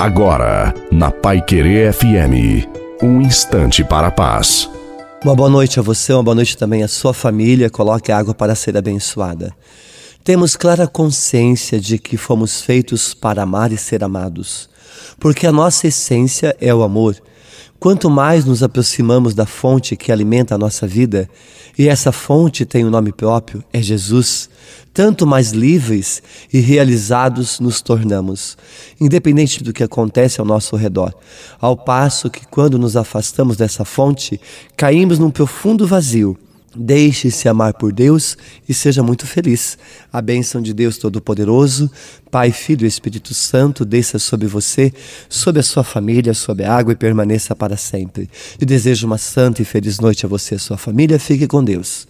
Agora, na Pai Querer FM, um instante para a paz. Uma boa noite a você, uma boa noite também à sua família. Coloque água para ser abençoada. Temos clara consciência de que fomos feitos para amar e ser amados, porque a nossa essência é o amor. Quanto mais nos aproximamos da fonte que alimenta a nossa vida, e essa fonte tem o um nome próprio, é Jesus, tanto mais livres e realizados nos tornamos, independente do que acontece ao nosso redor. Ao passo que, quando nos afastamos dessa fonte, caímos num profundo vazio Deixe-se amar por Deus e seja muito feliz. A bênção de Deus Todo-Poderoso, Pai, Filho e Espírito Santo, desça sobre você, sobre a sua família, sobre a água e permaneça para sempre. E desejo uma santa e feliz noite a você e a sua família. Fique com Deus.